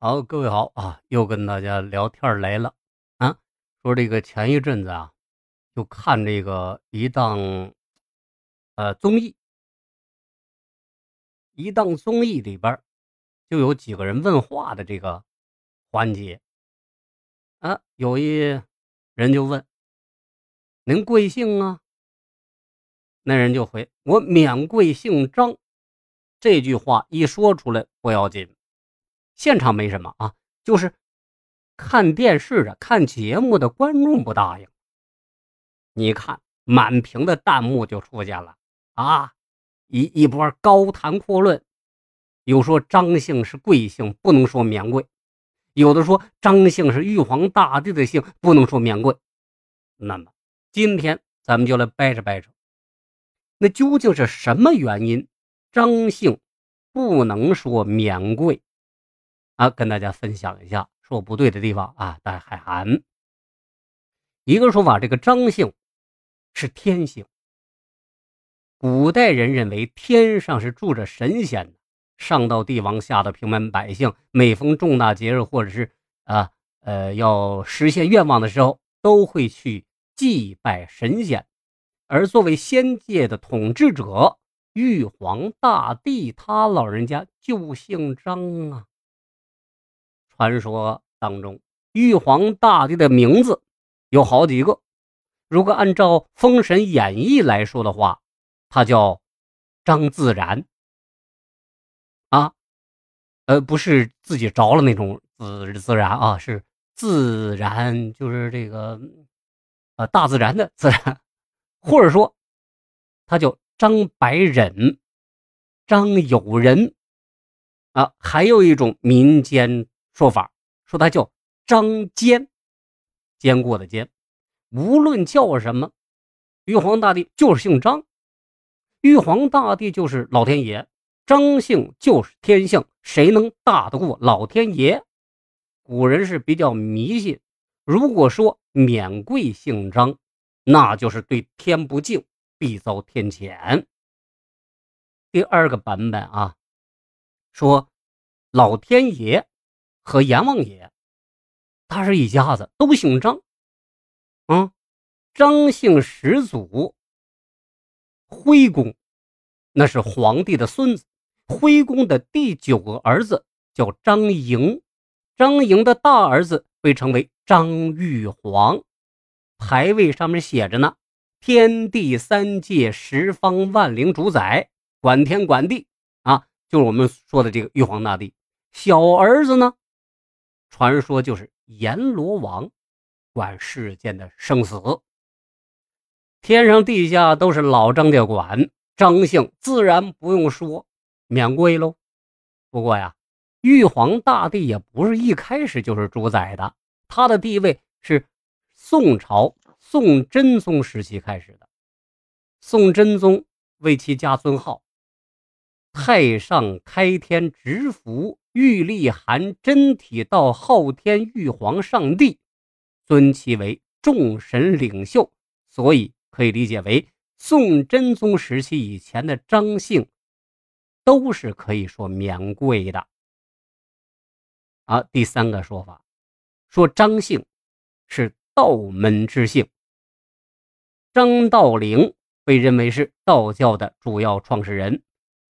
好，各位好啊，又跟大家聊天来了啊。说这个前一阵子啊，就看这个一档呃综艺，一档综艺里边就有几个人问话的这个环节啊。有一人就问：“您贵姓啊？”那人就回：“我免贵姓张。”这句话一说出来不要紧。现场没什么啊，就是看电视的、看节目的观众不答应。你看，满屏的弹幕就出现了啊，一一波高谈阔论，有说张姓是贵姓，不能说免贵；有的说张姓是玉皇大帝的姓，不能说免贵。那么今天咱们就来掰扯掰扯，那究竟是什么原因，张姓不能说免贵？啊，跟大家分享一下，说不对的地方啊，大家海涵。一个说法，这个张姓是天姓。古代人认为天上是住着神仙的，上到帝王，下到平民百姓，每逢重大节日或者是啊呃要实现愿望的时候，都会去祭拜神仙。而作为仙界的统治者，玉皇大帝他老人家就姓张啊。传说当中，玉皇大帝的名字有好几个。如果按照《封神演义》来说的话，他叫张自然啊，呃，不是自己着了那种自自然啊，是自然，就是这个呃大自然的自然，或者说他叫张白忍、张友仁啊，还有一种民间。说法说他叫张坚，坚固的坚。无论叫什么，玉皇大帝就是姓张，玉皇大帝就是老天爷，张姓就是天姓，谁能大得过老天爷？古人是比较迷信，如果说免贵姓张，那就是对天不敬，必遭天谴。第二个版本啊，说老天爷。和阎王爷，他是一家子，都姓张。啊，张姓始祖徽公，那是皇帝的孙子。徽公的第九个儿子叫张莹，张莹的大儿子被称为张玉皇。牌位上面写着呢：“天地三界，十方万灵主宰，管天管地。”啊，就是我们说的这个玉皇大帝。小儿子呢？传说就是阎罗王，管世间的生死，天上地下都是老张家管，张姓自然不用说，免贵喽。不过呀，玉皇大帝也不是一开始就是主宰的，他的地位是宋朝宋真宗时期开始的，宋真宗为其加尊号，太上开天直符。玉立含真体到昊天玉皇上帝，尊其为众神领袖，所以可以理解为宋真宗时期以前的张姓都是可以说免贵的。啊，第三个说法说张姓是道门之姓，张道陵被认为是道教的主要创始人，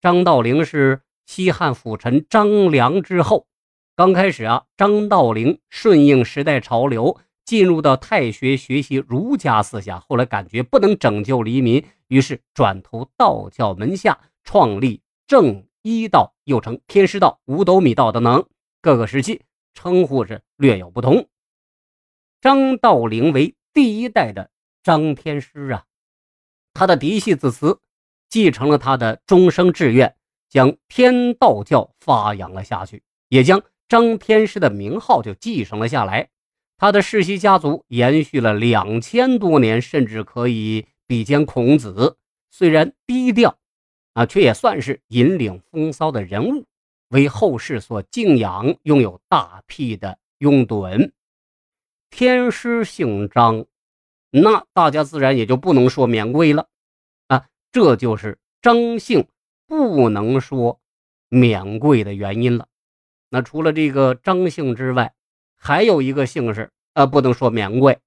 张道陵是。西汉辅臣张良之后，刚开始啊，张道陵顺应时代潮流，进入到太学学习儒家思想。后来感觉不能拯救黎民，于是转投道教门下，创立正一道，又称天师道、五斗米道等等。各个时期称呼是略有不同。张道陵为第一代的张天师啊，他的嫡系子嗣继承了他的终生志愿。将天道教发扬了下去，也将张天师的名号就继承了下来。他的世袭家族延续了两千多年，甚至可以比肩孔子。虽然低调，啊，却也算是引领风骚的人物，为后世所敬仰，拥有大批的拥趸。天师姓张，那大家自然也就不能说免贵了！这就是张姓。不能说免贵的原因了。那除了这个张姓之外，还有一个姓氏啊，不能说免贵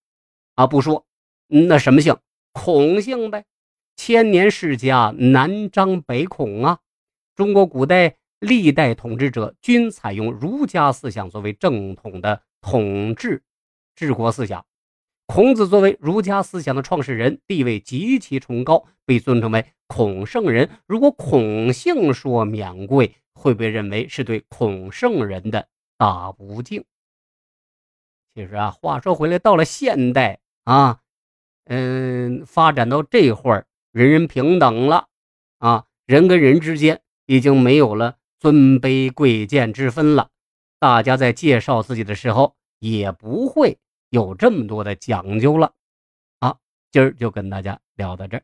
啊，不说，那什么姓？孔姓呗。千年世家，南张北孔啊。中国古代历代统治者均采用儒家思想作为正统的统治治国思想。孔子作为儒家思想的创始人，地位极其崇高，被尊称为孔圣人。如果孔姓说免贵，会被认为是对孔圣人的大不敬。其实啊，话说回来，到了现代啊，嗯，发展到这会儿，人人平等了啊，人跟人之间已经没有了尊卑贵贱之分了。大家在介绍自己的时候，也不会。有这么多的讲究了，好，今儿就跟大家聊到这儿。